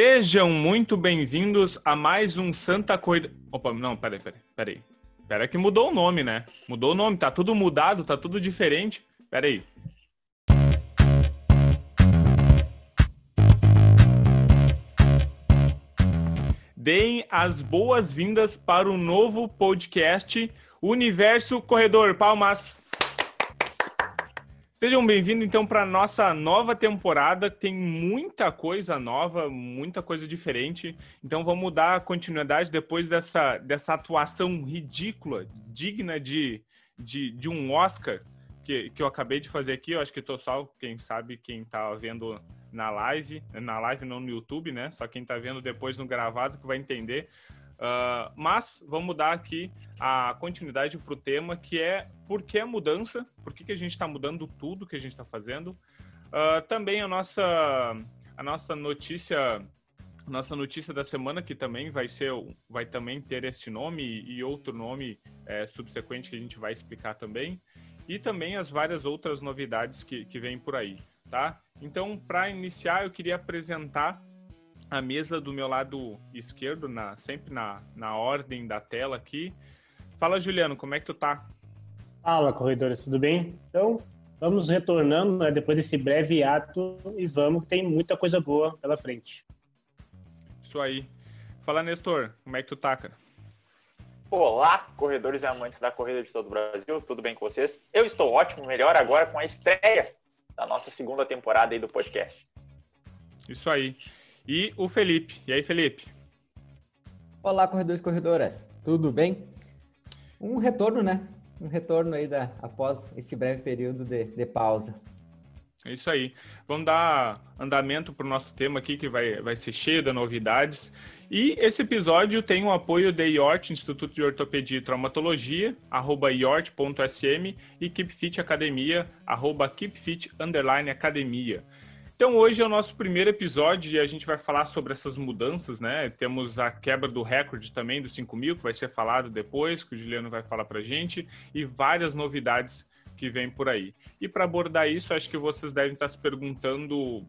Sejam muito bem-vindos a mais um Santa Corrida. Opa, não, peraí, peraí, peraí. Pera que mudou o nome, né? Mudou o nome, tá tudo mudado, tá tudo diferente. Peraí. Deem as boas-vindas para o novo podcast Universo Corredor. Palmas! Sejam bem-vindos, então, para nossa nova temporada. Tem muita coisa nova, muita coisa diferente. Então, vamos dar continuidade depois dessa, dessa atuação ridícula, digna de, de, de um Oscar que, que eu acabei de fazer aqui. Eu acho que estou só, quem sabe, quem está vendo na live, na live não no YouTube, né? Só quem está vendo depois no gravado que vai entender. Uh, mas vamos dar aqui a continuidade para o tema, que é por que a mudança, por que, que a gente está mudando tudo que a gente está fazendo. Uh, também a nossa, a nossa notícia nossa notícia da semana que também vai ser vai também ter esse nome e outro nome é, subsequente que a gente vai explicar também e também as várias outras novidades que, que vêm por aí tá então para iniciar eu queria apresentar a mesa do meu lado esquerdo, na, sempre na, na ordem da tela aqui. Fala, Juliano, como é que tu tá? Fala, corredores, tudo bem? Então, vamos retornando né, depois desse breve ato e vamos, tem muita coisa boa pela frente. Isso aí. Fala, Nestor, como é que tu tá, cara? Olá, corredores e amantes da corrida de todo o Brasil, tudo bem com vocês? Eu estou ótimo, melhor agora com a estreia da nossa segunda temporada aí do podcast. Isso aí e o Felipe. E aí, Felipe? Olá, corredores e corredoras. Tudo bem? Um retorno, né? Um retorno aí da, após esse breve período de, de pausa. É isso aí. Vamos dar andamento para o nosso tema aqui, que vai, vai ser cheio de novidades. E esse episódio tem o apoio da IORT, Instituto de Ortopedia e Traumatologia, arroba iort.sm e KeepFit Academia, arroba KeepFit Academia. Então hoje é o nosso primeiro episódio e a gente vai falar sobre essas mudanças, né? Temos a quebra do recorde também dos 5 mil, que vai ser falado depois, que o Juliano vai falar pra gente, e várias novidades que vêm por aí. E para abordar isso, acho que vocês devem estar se perguntando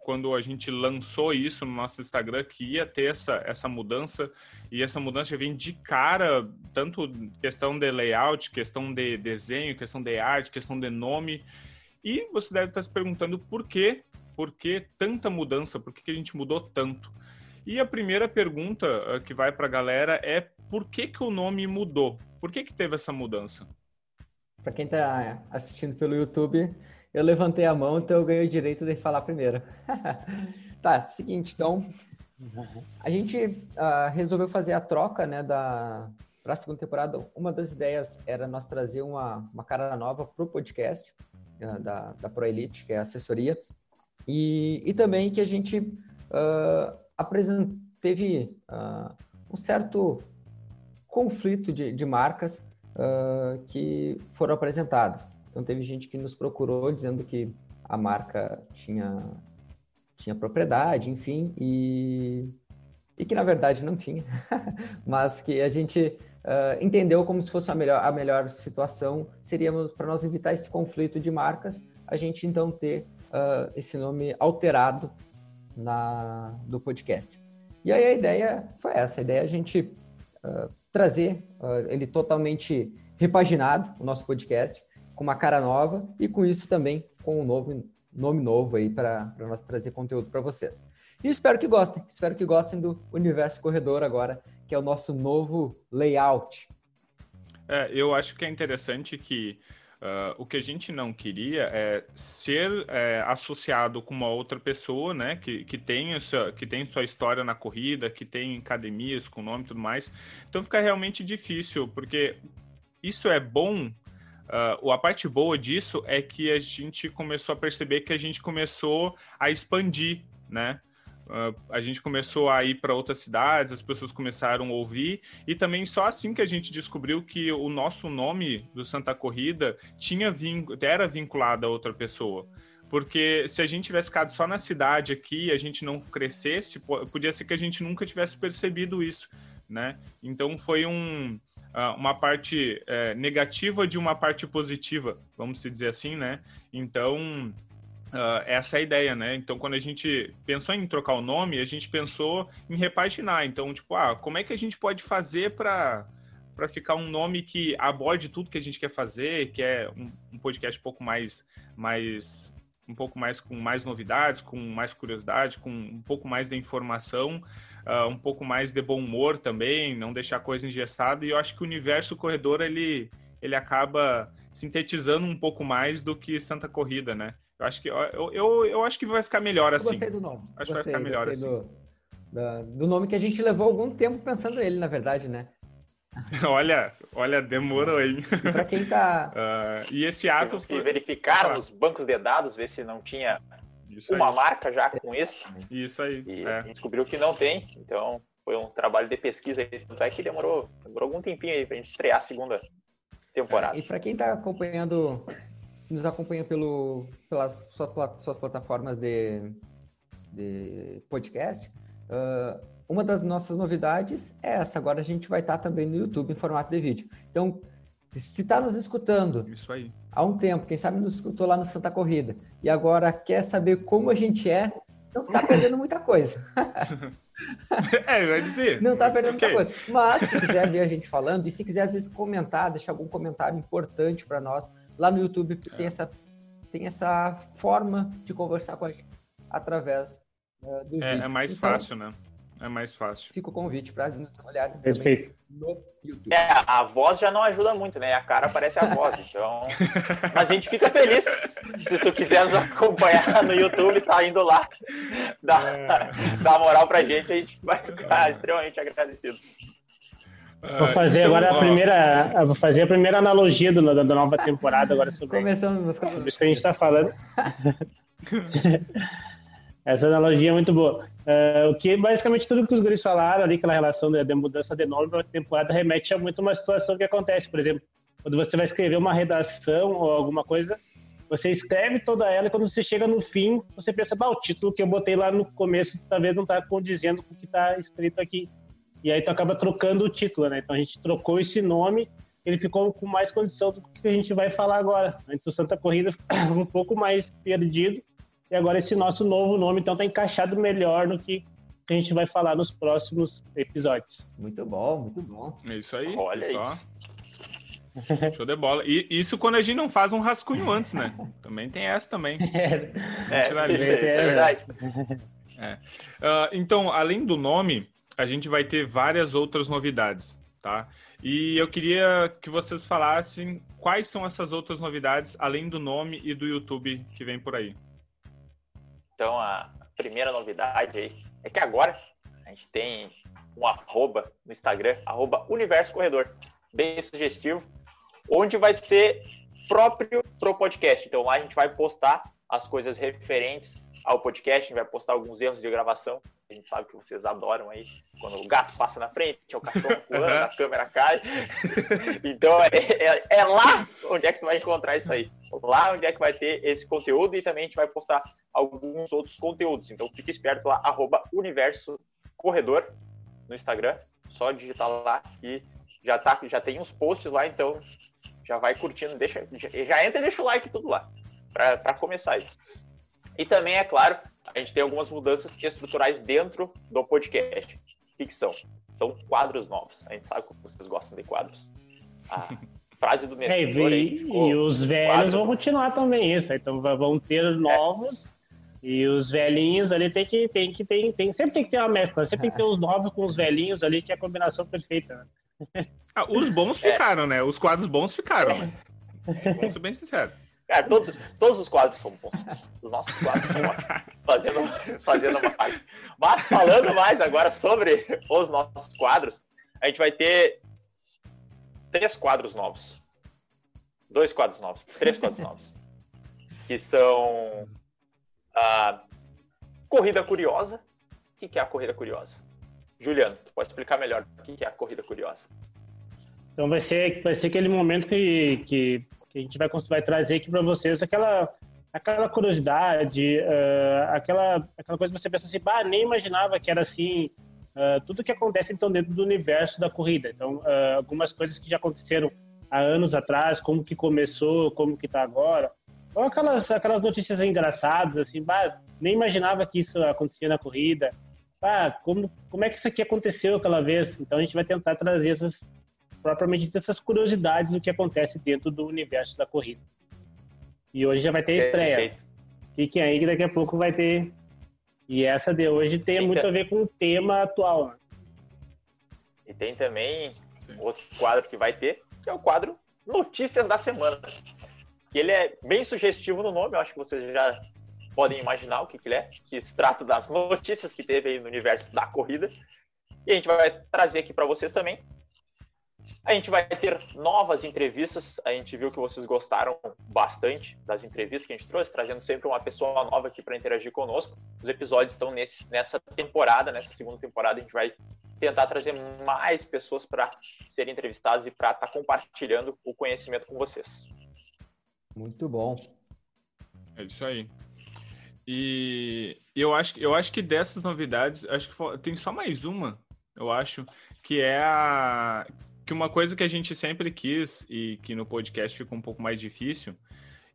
quando a gente lançou isso no nosso Instagram que ia ter essa, essa mudança e essa mudança vem de cara, tanto questão de layout, questão de desenho, questão de arte, questão de nome. E você deve estar se perguntando por que por que tanta mudança? Por que a gente mudou tanto? E a primeira pergunta eh, que vai para a galera é por que, que o nome mudou? Por que, que teve essa mudança? Para quem está assistindo pelo YouTube, eu levantei a mão, então eu ganhei o direito de falar primeiro. tá, seguinte, então, a gente uh, resolveu fazer a troca né, da para a segunda temporada. Uma das ideias era nós trazer uma, uma cara nova para o podcast uh, da, da ProElite, que é a assessoria, e, e também que a gente uh, teve uh, um certo conflito de, de marcas uh, que foram apresentadas. Então, teve gente que nos procurou dizendo que a marca tinha, tinha propriedade, enfim, e, e que na verdade não tinha, mas que a gente uh, entendeu como se fosse a melhor, a melhor situação seria para nós evitar esse conflito de marcas, a gente então ter uh, esse nome alterado na, do podcast. E aí a ideia foi essa, a ideia é a gente uh, trazer uh, ele totalmente repaginado, o nosso podcast, com uma cara nova e com isso também com um novo nome novo aí para nós trazer conteúdo para vocês. E espero que gostem, espero que gostem do Universo Corredor agora, que é o nosso novo layout. É, eu acho que é interessante que Uh, o que a gente não queria é ser é, associado com uma outra pessoa, né, que, que, tem essa, que tem sua história na corrida, que tem academias com nome e tudo mais. Então fica realmente difícil, porque isso é bom. Uh, a parte boa disso é que a gente começou a perceber que a gente começou a expandir, né? Uh, a gente começou a ir para outras cidades, as pessoas começaram a ouvir, e também só assim que a gente descobriu que o nosso nome do Santa Corrida tinha vin era vinculado a outra pessoa. Porque se a gente tivesse ficado só na cidade aqui, a gente não crescesse, podia ser que a gente nunca tivesse percebido isso, né? Então foi um, uh, uma parte uh, negativa de uma parte positiva, vamos dizer assim, né? Então Uh, essa é a ideia, né? Então, quando a gente pensou em trocar o nome, a gente pensou em repaginar. Então, tipo, ah, como é que a gente pode fazer para para ficar um nome que aborde tudo que a gente quer fazer, que é um, um, podcast um pouco mais, mais, um pouco mais com mais novidades, com mais curiosidade, com um pouco mais de informação, uh, um pouco mais de bom humor também, não deixar coisa engestada. E eu acho que o universo corredor ele, ele acaba sintetizando um pouco mais do que Santa Corrida, né? Eu acho que eu, eu, eu acho que vai ficar melhor assim. Eu gostei do nome. Acho gostei, que vai ficar melhor assim. Do, do nome que a gente levou algum tempo pensando nele, na verdade, né? olha, olha, demorou, hein? Para quem tá. Uh, e esse ato. Temos que verificar nos bancos de dados, ver se não tinha isso uma aí. marca já com isso. Isso aí. E é. descobriu que não tem. Então, foi um trabalho de pesquisa aí. Tanto é que demorou, demorou algum tempinho aí pra gente estrear a segunda temporada. É. E para quem tá acompanhando, nos acompanha pelo, pelas suas, suas plataformas de, de podcast. Uh, uma das nossas novidades é essa. Agora a gente vai estar também no YouTube em formato de vídeo. Então, se está nos escutando Isso aí. há um tempo, quem sabe nos escutou lá no Santa Corrida, e agora quer saber como a gente é, não está perdendo muita coisa. é, vai dizer. Não está perdendo okay. muita coisa. Mas se quiser ver a gente falando, e se quiser às vezes comentar, deixar algum comentário importante para nós, lá no YouTube é. tem, essa, tem essa forma de conversar com a gente através uh, do é, vídeo. É mais então, fácil, né? É mais fácil. Fica o convite para nos olhar no YouTube. É, a voz já não ajuda muito, né? A cara parece a voz, então. Mas a gente fica feliz. Se tu quiser nos acompanhar no YouTube, tá indo lá, dá, é. dá moral pra gente, a gente vai ficar extremamente agradecido. Vou fazer então, agora a primeira, vou fazer a primeira analogia do, da nova temporada agora sobre, Começamos, sobre isso que a gente está falando. Essa analogia é muito boa. Uh, o que basicamente tudo que os guris falaram ali, aquela relação da, mudança de nome para temporada, remete a muito uma situação que acontece. Por exemplo, quando você vai escrever uma redação ou alguma coisa, você escreve toda ela e quando você chega no fim, você pensa, bah, o título que eu botei lá no começo talvez não está condizendo com o que está escrito aqui. E aí tu acaba trocando o título, né? Então a gente trocou esse nome, ele ficou com mais condição do que a gente vai falar agora. Antes o Santa Corrida um pouco mais perdido, e agora esse nosso novo nome, então, está encaixado melhor no que a gente vai falar nos próximos episódios. Muito bom, muito bom. É isso aí. Olha só. Show de bola. E isso quando a gente não faz um rascunho antes, né? Também tem essa também. É, é, é verdade. É. Uh, então, além do nome, a gente vai ter várias outras novidades, tá? E eu queria que vocês falassem quais são essas outras novidades, além do nome e do YouTube que vem por aí. Então, a primeira novidade aí é que agora a gente tem um arroba no Instagram, arroba Universo Corredor, bem sugestivo, onde vai ser próprio pro podcast. Então lá a gente vai postar as coisas referentes ao podcast, a gente vai postar alguns erros de gravação. A gente sabe que vocês adoram aí, quando o gato passa na frente, é o cachorro pulando, a câmera cai. Então é, é, é, lá onde é que tu vai encontrar isso aí. Lá onde é que vai ter esse conteúdo e também a gente vai postar alguns outros conteúdos. Então fique esperto lá, arroba Universo Corredor no Instagram. Só digitar lá e já, tá, já tem uns posts lá, então já vai curtindo, deixa, já, já entra e deixa o like tudo lá, para começar isso. E também, é claro, a gente tem algumas mudanças estruturais dentro do podcast. O que, são? São quadros novos. A gente sabe que vocês gostam de quadros. A frase do Nestor. É, e, e, os velhos vão continuar também isso. Então vão ter é. novos. É. E os velhinhos ali tem que, tem que, tem, tem, sempre tem que ter uma mescla, sempre tem que ter os novos com os velhinhos ali, que é a combinação perfeita. Né? Ah, os bons é. ficaram, né? Os quadros bons ficaram, é. né? Vamos ser bem sinceros. Cara, todos, todos os quadros são bons. Os nossos quadros são fazendo, fazendo uma parte. Mas falando mais agora sobre os nossos quadros, a gente vai ter três quadros novos. Dois quadros novos. Três quadros novos. Que são a Corrida Curiosa. O que é a Corrida Curiosa? Juliano, tu pode explicar melhor o que é a Corrida Curiosa? Então vai ser, vai ser aquele momento que, que a gente vai, vai trazer aqui para vocês aquela aquela curiosidade, uh, aquela, aquela coisa que você pensa assim, bah, nem imaginava que era assim, uh, tudo que acontece então dentro do universo da corrida. Então, uh, algumas coisas que já aconteceram há anos atrás, como que começou, como que está agora. Ou aquelas, aquelas notícias engraçadas, assim, bah, nem imaginava que isso acontecia na corrida. Ah, como, como é que isso aqui aconteceu aquela vez? Então a gente vai tentar trazer essas, propriamente essas curiosidades do que acontece dentro do universo da corrida. E hoje já vai ter estreia. Fiquem aí que daqui a pouco vai ter. E essa de hoje tem muito a ver com o tema atual. Né? E tem também Sim. outro quadro que vai ter, que é o quadro Notícias da Semana que ele é bem sugestivo no nome, eu acho que vocês já podem imaginar o que, que ele é, que se trata das notícias que teve aí no universo da corrida. E a gente vai trazer aqui para vocês também. A gente vai ter novas entrevistas. A gente viu que vocês gostaram bastante das entrevistas que a gente trouxe, trazendo sempre uma pessoa nova aqui para interagir conosco. Os episódios estão nesse, nessa temporada, nessa segunda temporada, a gente vai tentar trazer mais pessoas para serem entrevistadas e para estar tá compartilhando o conhecimento com vocês. Muito bom. É isso aí. E eu acho, eu acho que dessas novidades, acho que tem só mais uma, eu acho, que é a que uma coisa que a gente sempre quis e que no podcast fica um pouco mais difícil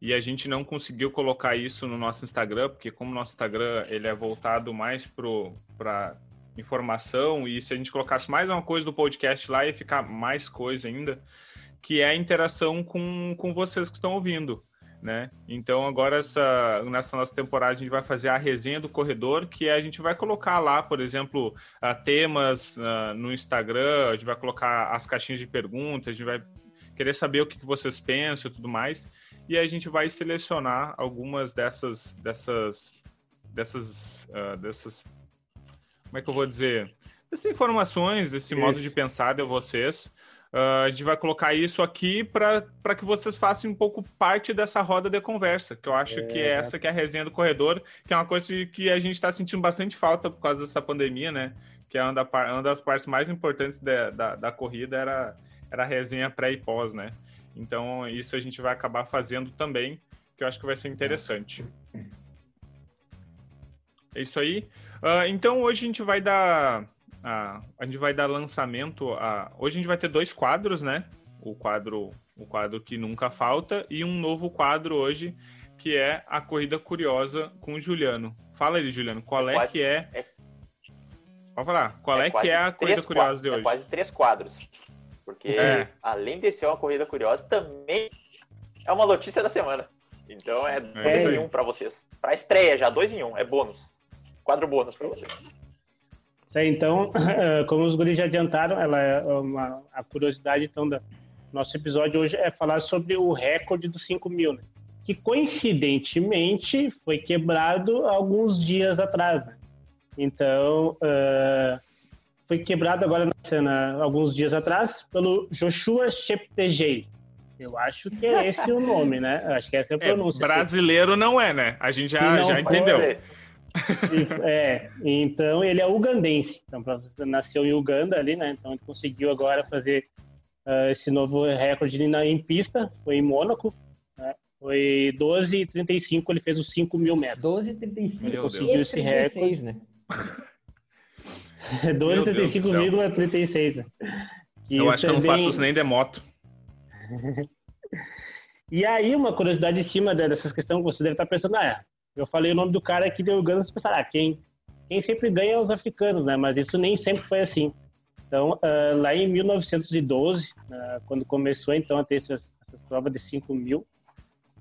e a gente não conseguiu colocar isso no nosso Instagram, porque como nosso Instagram ele é voltado mais para informação e se a gente colocasse mais uma coisa do podcast lá ia ficar mais coisa ainda que é a interação com, com vocês que estão ouvindo. Né? Então agora essa, nessa nossa temporada a gente vai fazer a resenha do corredor, que a gente vai colocar lá, por exemplo, uh, temas uh, no Instagram, a gente vai colocar as caixinhas de perguntas, a gente vai querer saber o que, que vocês pensam e tudo mais, e a gente vai selecionar algumas dessas dessas dessas uh, dessas como é que eu vou dizer dessas informações, desse Isso. modo de pensar de vocês Uh, a gente vai colocar isso aqui para que vocês façam um pouco parte dessa roda de conversa, que eu acho é, que é essa que é a resenha do corredor, que é uma coisa que a gente está sentindo bastante falta por causa dessa pandemia, né? Que é uma, da, uma das partes mais importantes da, da, da, corrida era, era a resenha pré e pós, né? Então, isso a gente vai acabar fazendo também, que eu acho que vai ser interessante. É isso aí. Uh, então, hoje a gente vai dar a, a gente vai dar lançamento a. Hoje a gente vai ter dois quadros, né? O quadro, o quadro que nunca falta, e um novo quadro hoje, que é a Corrida Curiosa com o Juliano. Fala aí, Juliano, qual é, é quase, que é... é... Pode falar, qual é, é que é a Corrida Curiosa de é hoje? É quase três quadros. Porque, é. além de ser uma Corrida Curiosa, também é uma notícia da semana. Então é, é dois em um para vocês. Para estreia já, dois em um, é bônus. Quadro bônus para vocês. É, então, como os guris já adiantaram, ela é uma, a curiosidade então da nosso episódio hoje é falar sobre o recorde dos 5 mil, né? que coincidentemente foi quebrado alguns dias atrás. Né? Então, uh, foi quebrado agora na cena alguns dias atrás pelo Joshua Cheptegei. Eu acho que é esse o nome, né? Acho que essa é a é, pronúncia. É, brasileiro não é, né? A gente já, já entendeu. É, então ele é ugandense. Então, nasceu em Uganda ali, né? Então ele conseguiu agora fazer uh, esse novo recorde na, em pista, foi em Mônaco. Né? Foi 12,35, ele fez os 5 mil metros. 12,35, conseguiu esse recorde. né? 12,35,36. Né? Eu acho também... que eu não faço isso nem de moto. e aí, uma curiosidade em cima dessas questões, você deve estar pensando, ah, eu falei o nome do cara aqui de Uganda, você pensar, ah, quem, quem sempre ganha é os africanos, né? Mas isso nem sempre foi assim. Então, uh, lá em 1912, uh, quando começou então a ter essas, essas provas de 5 mil,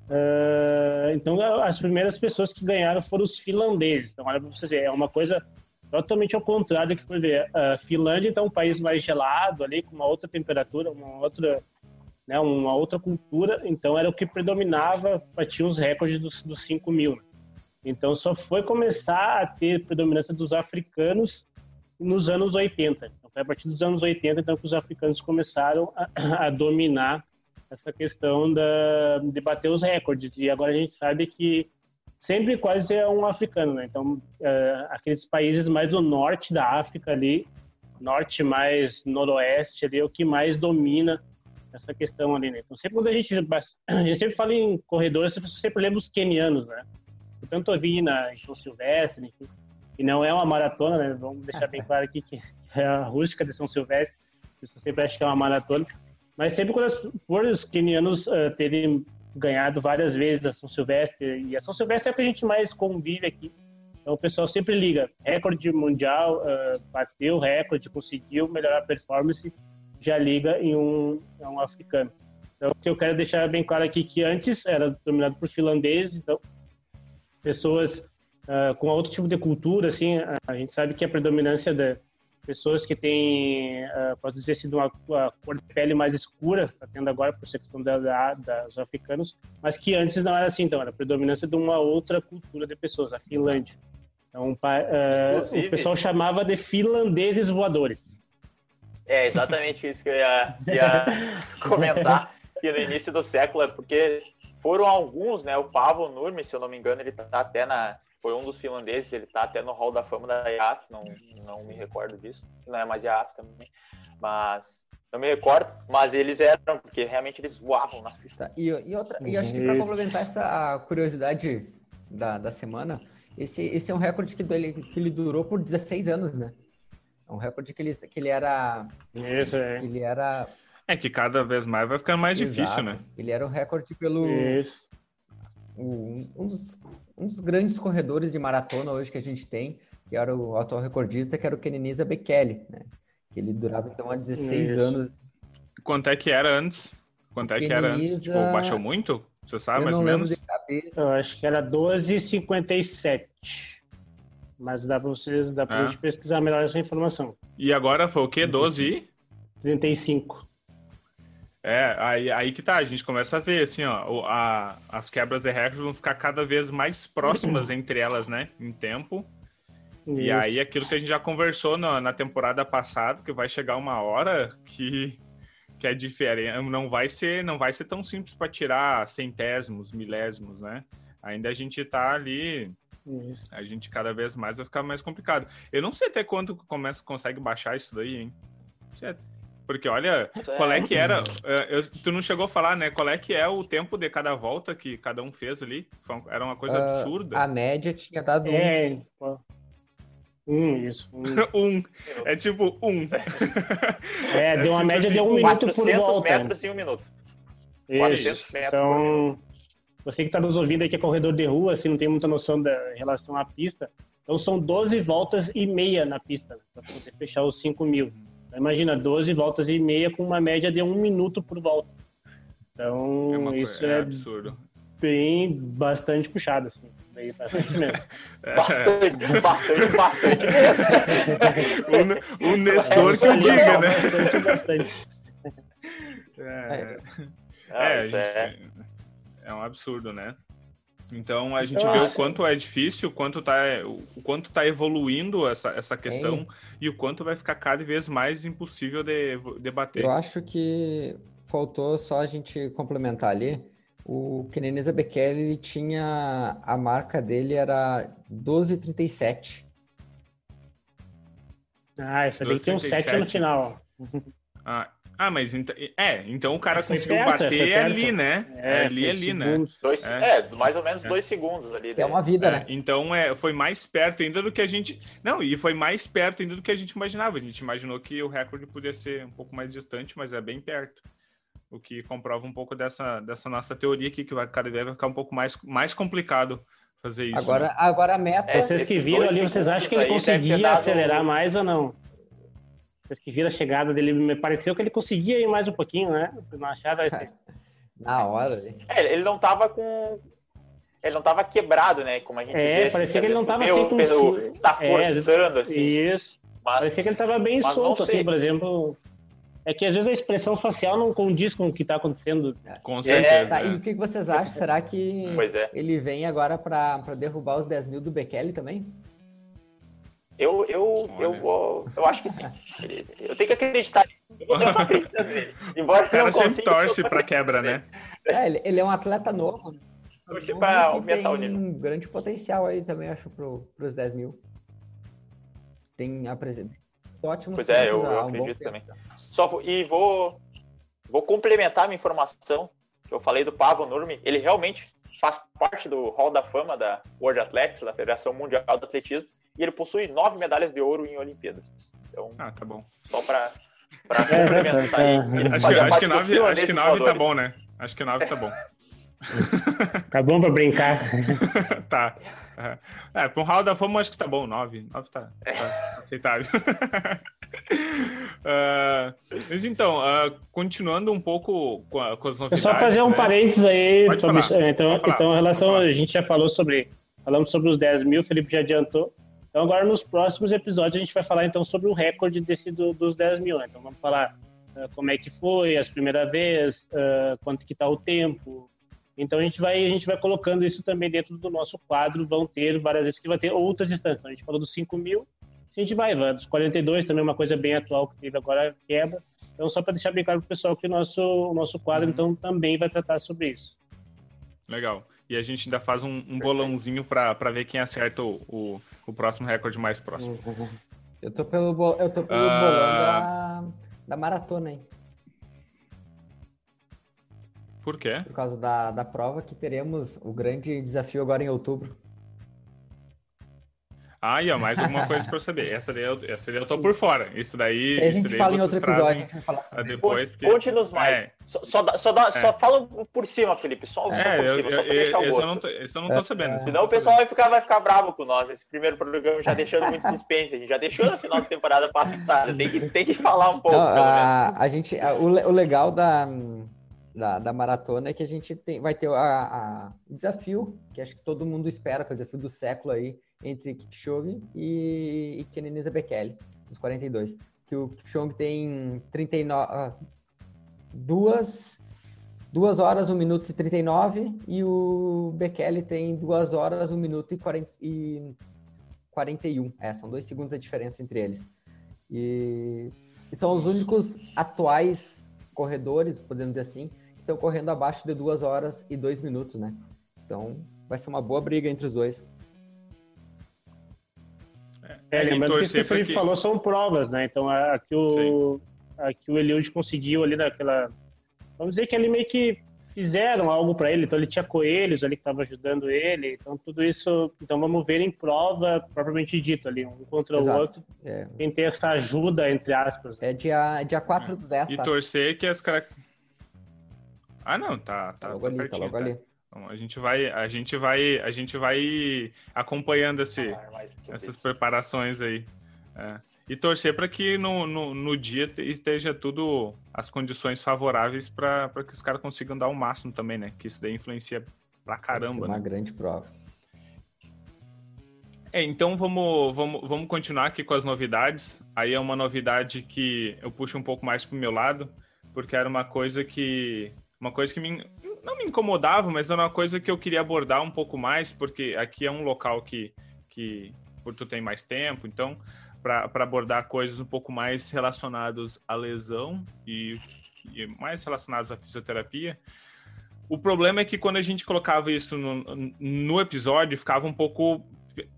uh, então as primeiras pessoas que ganharam foram os finlandeses. Então, olha para você ver, é uma coisa totalmente ao contrário que por ver. A Finlândia então é um país mais gelado ali, com uma outra temperatura, uma outra, né, uma outra cultura. Então era o que predominava, batia os recordes dos, dos 5 mil. Né? Então só foi começar a ter predominância dos africanos nos anos 80. Então, foi a partir dos anos 80 então, que os africanos começaram a, a dominar essa questão da, de bater os recordes. E agora a gente sabe que sempre quase é um africano, né? Então, é, aqueles países mais do norte da África ali, norte mais noroeste ali, é o que mais domina essa questão ali, né? Então, sempre quando a gente, a gente sempre fala em corredores, sempre lembra os quenianos, né? Tanto vi na, São Silvestre, enfim, e não é uma maratona, né? Vamos deixar bem claro aqui que é a rústica de São Silvestre, isso sempre acha que é uma maratona, mas sempre quando os, os quenianos uh, terem ganhado várias vezes a São Silvestre, e a São Silvestre é a que a gente mais convive aqui. Então o pessoal sempre liga, recorde mundial, uh, bateu recorde, conseguiu melhorar a performance, já liga em um, um africano. Então o que eu quero deixar bem claro aqui que antes era dominado por finlandeses, então pessoas uh, com outro tipo de cultura, assim, a gente sabe que a predominância da pessoas que têm, uh, pode dizer assim, uma, uma, cor de pele mais escura, está tendo agora por questão da, da, das africanos, mas que antes não era assim, então, era a predominância de uma outra cultura de pessoas, a Finlândia. Então, uh, o pessoal chamava de finlandeses voadores. É exatamente isso que eu ia, ia comentar, que no início do século, porque foram alguns, né, o Pavo Nurmi, se eu não me engano, ele está até na, foi um dos finlandeses, ele tá até no Hall da Fama da IAF, não, não me recordo disso, não é mais IAF também, mas não me recordo, mas eles eram, porque realmente eles voavam nas pistas. Tá, e, e, outra, e acho que para complementar essa curiosidade da, da semana, esse, esse é um recorde que ele, que ele durou por 16 anos, né? É um recorde que ele, que ele era. Isso, é. Ele era. É que cada vez mais vai ficando mais Exato. difícil, né? Ele era um recorde pelo. Isso. Um, um dos um dos grandes corredores de maratona hoje que a gente tem, que era o atual recordista, que era o Kenenisa Bekele, né? Que ele durava então há 16 Isso. anos. Quanto é que era antes? Quanto é que era antes? Tipo, baixou muito? Você sabe, mais ou menos? Eu acho que era 12,57. Mas dá para vocês, dá pra é. gente pesquisar melhor essa informação. E agora foi o quê? 12? 35. É, aí, aí que tá, a gente começa a ver, assim, ó, a, as quebras de recorde vão ficar cada vez mais próximas entre elas, né, em tempo. Isso. E aí aquilo que a gente já conversou na, na temporada passada, que vai chegar uma hora que, que é diferente, não vai ser, não vai ser tão simples para tirar centésimos, milésimos, né? Ainda a gente tá ali, isso. a gente cada vez mais vai ficar mais complicado. Eu não sei até quanto começa, consegue baixar isso daí, hein? Você porque olha, é. qual é que era. É, eu, tu não chegou a falar, né? Qual é que é o tempo de cada volta que cada um fez ali? Era uma coisa uh, absurda. A média tinha dado é, um. Um, isso. Um. um. É tipo um. É, deu uma média de um minuto por volta. metros em um minuto. Isso. 400 metros então, você que está nos ouvindo aqui é corredor de rua, assim, não tem muita noção da relação à pista. Então são 12 voltas e meia na pista, para você fechar os 5 mil. Imagina, 12 voltas e meia com uma média de um minuto por volta. Então, é isso é, é, absurdo. Bem, bastante puxado, assim. Bem, bastante mesmo. É. Bastante, bastante, bastante mesmo. o, o Nestor que eu diga, né? Bastante, bastante. É, é, gente, é, é um absurdo, né? Então a gente vê o quanto é difícil, o quanto está o quanto tá evoluindo essa, essa questão e o quanto vai ficar cada vez mais impossível de debater. Eu acho que faltou só a gente complementar ali. O Kenenisa Bekele ele tinha a marca dele era 1237. Ah, isso ali tem um 7 no final. Ah, ah, mas ent... é, então o cara conseguiu perto, bater ali, né? É, ali, ali, né? Dois, é. é. mais ou menos é. dois segundos ali. É uma vida, é, né? Então é, foi mais perto ainda do que a gente. Não, e foi mais perto ainda do que a gente imaginava. A gente imaginou que o recorde podia ser um pouco mais distante, mas é bem perto. O que comprova um pouco dessa, dessa nossa teoria aqui, que vai cada vez vai ficar um pouco mais, mais complicado fazer isso. Agora, né? agora a meta. É, vocês que viram ali, vocês acham que ele conseguia acelerar mais ou não? Vocês que viram a chegada dele, me pareceu que ele conseguia ir mais um pouquinho, né? Vocês não acharam esse... Na hora. É, ele não tava com. Ele não tava quebrado, né? Como a gente É, vê, parecia assim, que ele não tava feito um... Tá é, forçando, é, assim. Isso. Mas, parecia que ele tava bem solto, assim, por exemplo. É que às vezes a expressão facial não condiz com o que está acontecendo. Com certeza. É, tá, e o que vocês acham? Será que é. ele vem agora para derrubar os 10 mil do Bekele também? Eu, eu, eu, vou, eu acho que sim. Eu tenho que acreditar. Eu tô acreditando nele. Embora o cara sempre torce para quebra, né? É, ele, ele, é um atleta novo. Torce para aumentar o nível. um grande potencial aí também, acho, para os 10 mil. Tem apresenta. Ótimo. Pois é, eu, eu acredito também. Só, e vou, vou complementar a minha informação. Que eu falei do Pavo Nurmi. Ele realmente faz parte do Hall da Fama da World Athletics, da Federação Mundial do Atletismo e ele possui nove medalhas de ouro em Olimpíadas. Então, ah, tá bom. Só para para é, complementar aí. Acho que, acho que nove, acho que nove tá bom, né? Acho que nove tá bom. Tá bom pra brincar. tá. É, para um Hall da Fama acho que tá bom, 9. 9 tá, tá aceitável. uh, mas então, uh, continuando um pouco com, a, com as novidades. É só fazer um né? parênteses aí. Pode falar, então, então, em relação, a gente já falou sobre. Falamos sobre os 10 mil, o Felipe já adiantou. Então, agora nos próximos episódios, a gente vai falar então sobre o recorde desse do, dos 10 mil. Né? Então, vamos falar uh, como é que foi as primeiras vezes, quanto que está o tempo, então a gente vai a gente vai colocando isso também dentro do nosso quadro. Vão ter várias vezes que vai ter outras distâncias. A gente falou dos 5 mil, a gente vai, vai dos 42 também é uma coisa bem atual que teve agora quebra. Então só para deixar bem claro para o pessoal que o nosso o nosso quadro uhum. então também vai tratar sobre isso. Legal. E a gente ainda faz um, um bolãozinho para ver quem acerta o, o, o, próximo recorde mais próximo. Uhum. Eu tô pelo, eu tô pelo uh... bolão da, da maratona, hein? Por quê? Por causa da, da prova que teremos o grande desafio agora em outubro. Ah, e ó, mais alguma coisa para saber. Essa daí, eu, essa daí eu tô por fora. Isso daí. a gente fala em outro episódio. Depois, porque... Conte-nos mais. É. Só, só, só, dá, é. só fala por cima, Felipe. Só, é, por eu, cima, eu, só eu, o eu não tô, Esse eu não tô é. sabendo. Senão o pessoal vai ficar, vai ficar bravo com nós. Esse primeiro programa já deixando muito suspense. A gente já deixou na final da temporada passada. Tem que, tem que falar um pouco. Não, a, a, gente, a, o, o legal da da, da maratona é que a gente tem, vai ter o desafio, que acho que todo mundo espera, que é o desafio do século aí, entre Kipchoge e, e Kenenisa Bekele, os 42. Que o Kipchoge tem 39, uh, duas, duas horas, 1 minuto e 39, e o Bekele tem 2 horas, 1 minuto e, 40, e 41. É, são dois segundos a diferença entre eles. E, e são os únicos atuais corredores, podemos dizer assim, que estão correndo abaixo de duas horas e dois minutos, né? Então vai ser uma boa briga entre os dois. É, é lembrando que isso que o Felipe que... falou são provas, né? Então aqui o, aqui o Eliud conseguiu ali naquela. Vamos dizer que ele meio que fizeram algo para ele, então ele tinha coelhos ali que estavam ajudando ele, então tudo isso, então vamos ver em prova propriamente dito ali, um contra Exato. o outro, é. tem ter essa ajuda, entre aspas. É dia, dia 4 do 10, E tá? torcer que as características ah, não, tá, tá, tá logo tá ali, tá logo tá. ali. Então, a gente vai, a gente vai, a gente vai acompanhando esse, essas preparações aí. É. E torcer para que no, no, no, dia esteja tudo as condições favoráveis para que os caras consigam dar o máximo também, né? Que isso daí influencia pra caramba. uma né? grande prova. É, então vamos, vamos, vamos continuar aqui com as novidades. Aí é uma novidade que eu puxo um pouco mais pro meu lado, porque era uma coisa que uma coisa que me, não me incomodava, mas era uma coisa que eu queria abordar um pouco mais, porque aqui é um local que, que tu tem mais tempo, então, para abordar coisas um pouco mais relacionadas à lesão e, e mais relacionadas à fisioterapia. O problema é que quando a gente colocava isso no, no episódio, ficava um pouco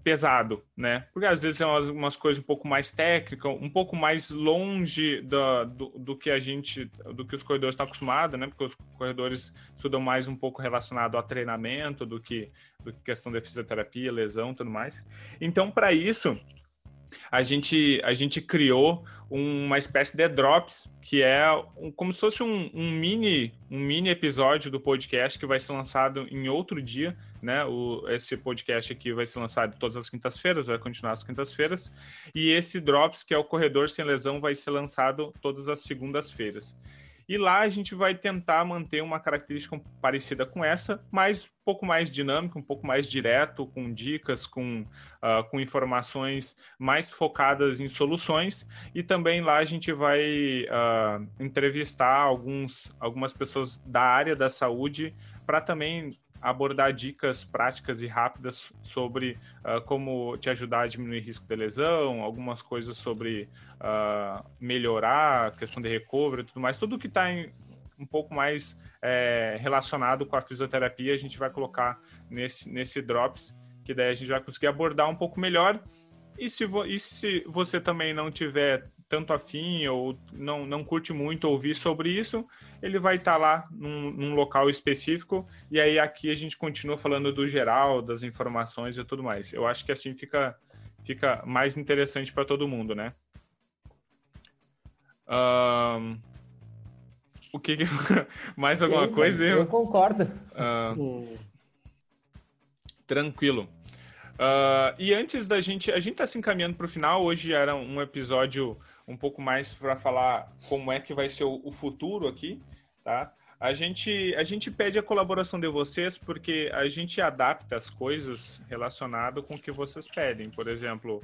pesado, né? Porque às vezes é umas, umas coisas um pouco mais técnicas, um pouco mais longe da, do, do que a gente, do que os corredores estão acostumados, né? Porque os corredores estudam mais um pouco relacionado a treinamento do que, do que questão de fisioterapia, lesão, tudo mais. Então, para isso, a gente, a gente criou uma espécie de drops, que é um, como se fosse um, um, mini, um mini episódio do podcast que vai ser lançado em outro dia, né? O, esse podcast aqui vai ser lançado todas as quintas-feiras, vai continuar as quintas-feiras, e esse drops, que é o Corredor Sem Lesão, vai ser lançado todas as segundas-feiras. E lá a gente vai tentar manter uma característica parecida com essa, mas um pouco mais dinâmico, um pouco mais direto, com dicas, com, uh, com informações mais focadas em soluções. E também lá a gente vai uh, entrevistar alguns, algumas pessoas da área da saúde para também abordar dicas práticas e rápidas sobre uh, como te ajudar a diminuir risco de lesão, algumas coisas sobre uh, melhorar a questão de recovery e tudo mais. Tudo que está um pouco mais é, relacionado com a fisioterapia, a gente vai colocar nesse, nesse Drops, que daí a gente vai conseguir abordar um pouco melhor. E se, e se você também não tiver tanto afim ou não, não curte muito ouvir sobre isso, ele vai estar tá lá num, num, local específico e aí aqui a gente continua falando do geral, das informações e tudo mais. Eu acho que assim fica, fica mais interessante para todo mundo, né? Um... O que, que... mais alguma coisa? Eu concordo. Ah, Hum. tranquilo. Ah, e antes da gente, a gente tá se encaminhando para o final. Hoje era um episódio um pouco mais para falar como é que vai ser o, futuro aqui, tá? A gente, a gente pede a colaboração de vocês porque a gente adapta as coisas relacionadas com o que vocês pedem. Por exemplo,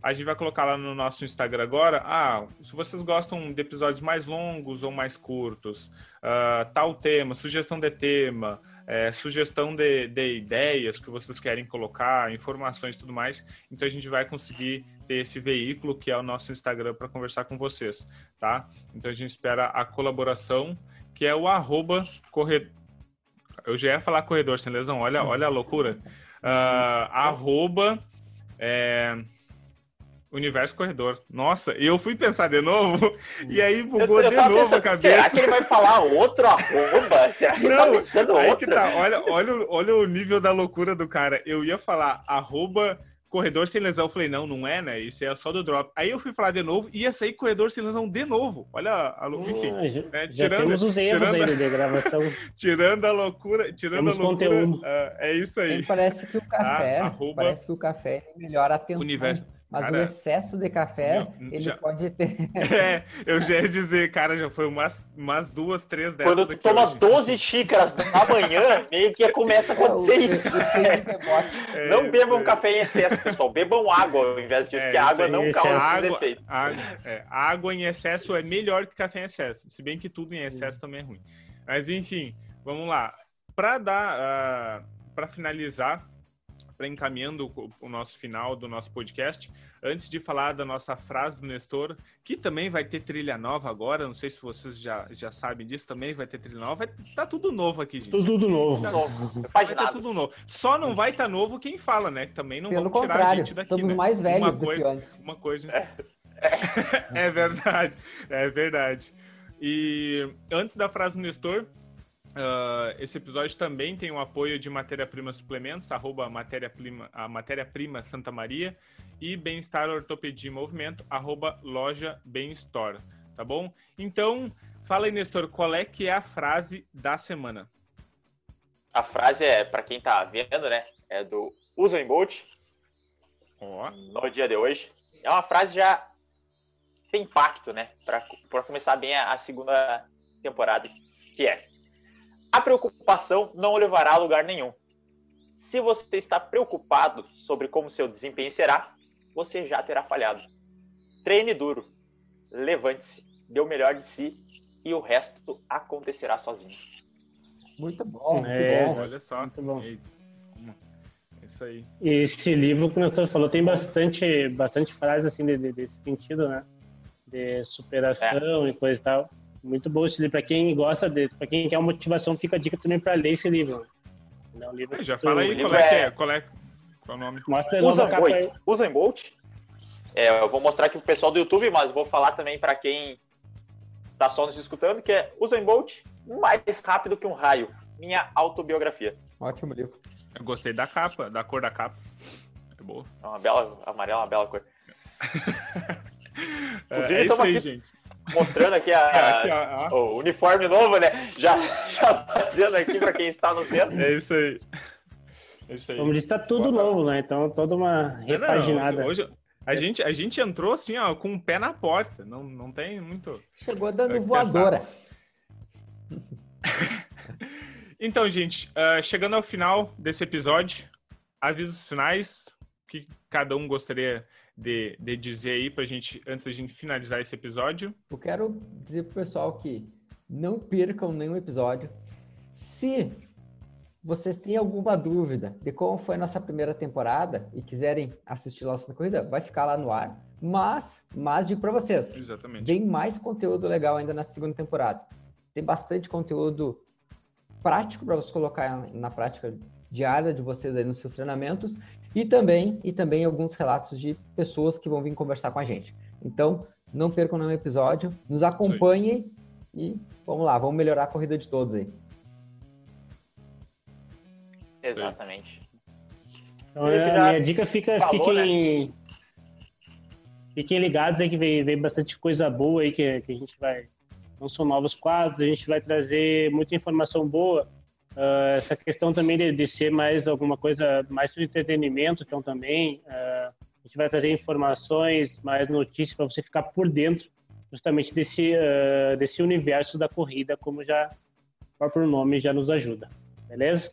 a gente vai colocar lá no nosso Instagram agora. Ah, se vocês gostam de episódios mais longos ou mais curtos, ah, tal tema, sugestão de tema, é, sugestão de, de ideias que vocês querem colocar, informações e tudo mais. Então a gente vai conseguir ter esse veículo que é o nosso Instagram para conversar com vocês, tá? Então a gente espera a colaboração, que é o arroba corredor. Eu já ia falar corredor sem lesão, olha, olha a loucura. Ah, arroba é, Universo Corredor. Nossa, e eu fui pensar de novo, e aí bugou de tava novo a pensando, Será cabeça. que ele vai falar outro arroba? Será que ele tá Não, pensando outro? tá. Olha, olha, olha o nível da loucura do cara. Eu ia falar arroba corredor sem lesão. Eu falei, não, não é, né? Isso é só do drop. Aí eu fui falar de novo e ia sair corredor sem lesão de novo. Olha a loucura. Enfim, Ah, já, né, já tirando- temos os erros tirando- aí de gravação. tirando a loucura, tirando Temos a loucura, conteúdo. ah, é isso aí. E parece que o café, arroba- parece que o café melhora a atenção. Universo. Mas Cara, o excesso de café, meu, ele já- pode ter. É, eu já ia dizer, cara, já foi umas, umas duas, três dessas Quando tu toma hoje. 12 xícaras da manhã, meio que começa a acontecer É, isso. rebote. É Não bebam aí. café em excesso, pessoal. Bebam água ao invés disso, É, que a água aí, não causa é esses água, efeitos. água, é, água em excesso é melhor que café em excesso. Se bem que tudo em excesso também é ruim. Mas enfim, vamos lá. Para dar, para finalizar, para encaminhando o, o nosso final do nosso podcast, antes de falar da nossa frase do Nestor, que também vai ter trilha nova agora. Não sei se vocês já, já sabem disso, também vai ter trilha nova. Tá tudo novo aqui, gente. Tudo novo. Tá novo. Vai Paginado. tudo novo. Só não vai estar novo quem fala, né? Que também não Pelo vamos tirar a contrário, gente daqui, estamos né? mais velhos Uma do coisa- que antes. uma coisa. É verdade, é verdade. E antes da frase do Nestor, ah, esse episódio também tem o apoio de Matéria-Prima Suplementos, arroba matéria-prima, a Matéria-Prima Santa Maria, e Bem-Estar Ortopedia e Movimento, arroba loja Bem-Store, tá bom? Então, fala aí, Nestor, qual é que é a frase da semana? A frase é, pra quem tá vendo, né? É do Usain Bolt, Ó, no dia de hoje. É uma frase já tem impacto, né? Pra começar bem a, a segunda temporada, que é a preocupação não o levará a lugar nenhum. Se você está preocupado sobre como seu desempenho será, você já terá falhado. Treine duro, levante-se, dê o melhor de si e o resto acontecerá sozinho. Muito bom, muito É. bom. olha só. Muito bom. É isso aí. E esse livro que o Nestor falou tem bastante, bastante frases assim de- de- desse sentido, né? De superação e coisa e tal. Muito bom esse livro. Pra quem gosta desse, pra quem quer uma motivação, fica a dica também pra ler esse livro. É um livro É, já fala aí qual é, que é- é, qual é, qual é o nome. Mostra de novo a Usain capa aí. Bolt. É, eu vou mostrar aqui pro pessoal do YouTube, mas vou falar também para quem tá só nos escutando, que é Usain Bolt mais rápido que um raio. Minha autobiografia. Ótimo livro. Eu gostei da capa, da cor da capa. É boa. É uma bela, amarela, uma bela cor. É, é isso aí, aqui- gente. Mostrando aqui É, a, aqui, ó, ó. o uniforme novo, né? Já, já fazendo aqui para quem está nos vendo. É isso aí. É isso aí. Como disse, tá tudo Boa. novo, né? Então, toda uma Não, não, repaginada. hoje a gente, a gente entrou assim, ó, com o pé na porta. Não, não tem muito. Chegou dando voadora. Então, gente, ah, chegando ao final desse episódio, avisos finais que cada um gostaria de, de dizer aí pra gente, antes da gente finalizar esse episódio. Eu quero dizer pro pessoal que não percam nenhum episódio. Se vocês têm alguma dúvida de como foi a nossa primeira temporada e quiserem assistir lá na corrida, vai ficar lá no ar. Mas, mas digo para vocês, Exatamente. Tem mais conteúdo legal ainda na segunda temporada. Tem bastante conteúdo prático para você colocar na prática diária de vocês aí nos seus treinamentos e também e também alguns relatos de pessoas que vão vir conversar com a gente. Então, não percam nenhum episódio, nos acompanhem e vamos lá, vamos melhorar a corrida de todos aí. Exatamente. Então, a minha dica fica, falou, né? fiquem, fiquem ligados aí que vem, vem bastante coisa boa aí que, que a gente vai, Então são novos quadros, a gente vai trazer muita informação boa. Uh, essa questão também de, de, ser mais alguma coisa mais de entretenimento, então também uh, a gente vai trazer informações, mais notícias para você ficar por dentro justamente desse, uh, desse universo da corrida, como já o próprio nome já nos ajuda. Beleza?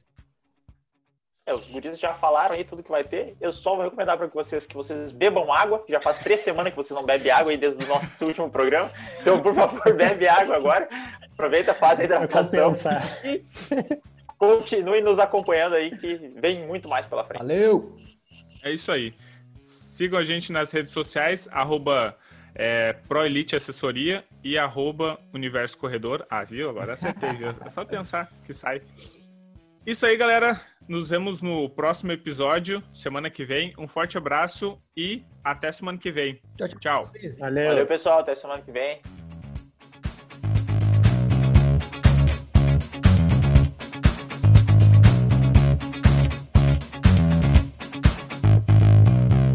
É, os guris já falaram aí tudo que vai ter. Eu só vou recomendar para vocês que vocês bebam água. Já faz três semanas que vocês não bebem água aí desde o nosso último programa. Então, por favor, bebe água agora. Aproveita, faz a hidratação. E continue nos acompanhando aí, que vem muito mais pela frente. Valeu! É isso aí. Sigam a gente nas redes sociais, arroba é, ProElite Assessoria e arroba Universo Corredor. Ah, viu? Agora acertei, viu? É só pensar que sai. Isso aí, galera. Nos vemos no próximo episódio, semana que vem. Um forte abraço e até semana que vem. Tchau. tchau. Valeu. Valeu, pessoal. Até semana que vem.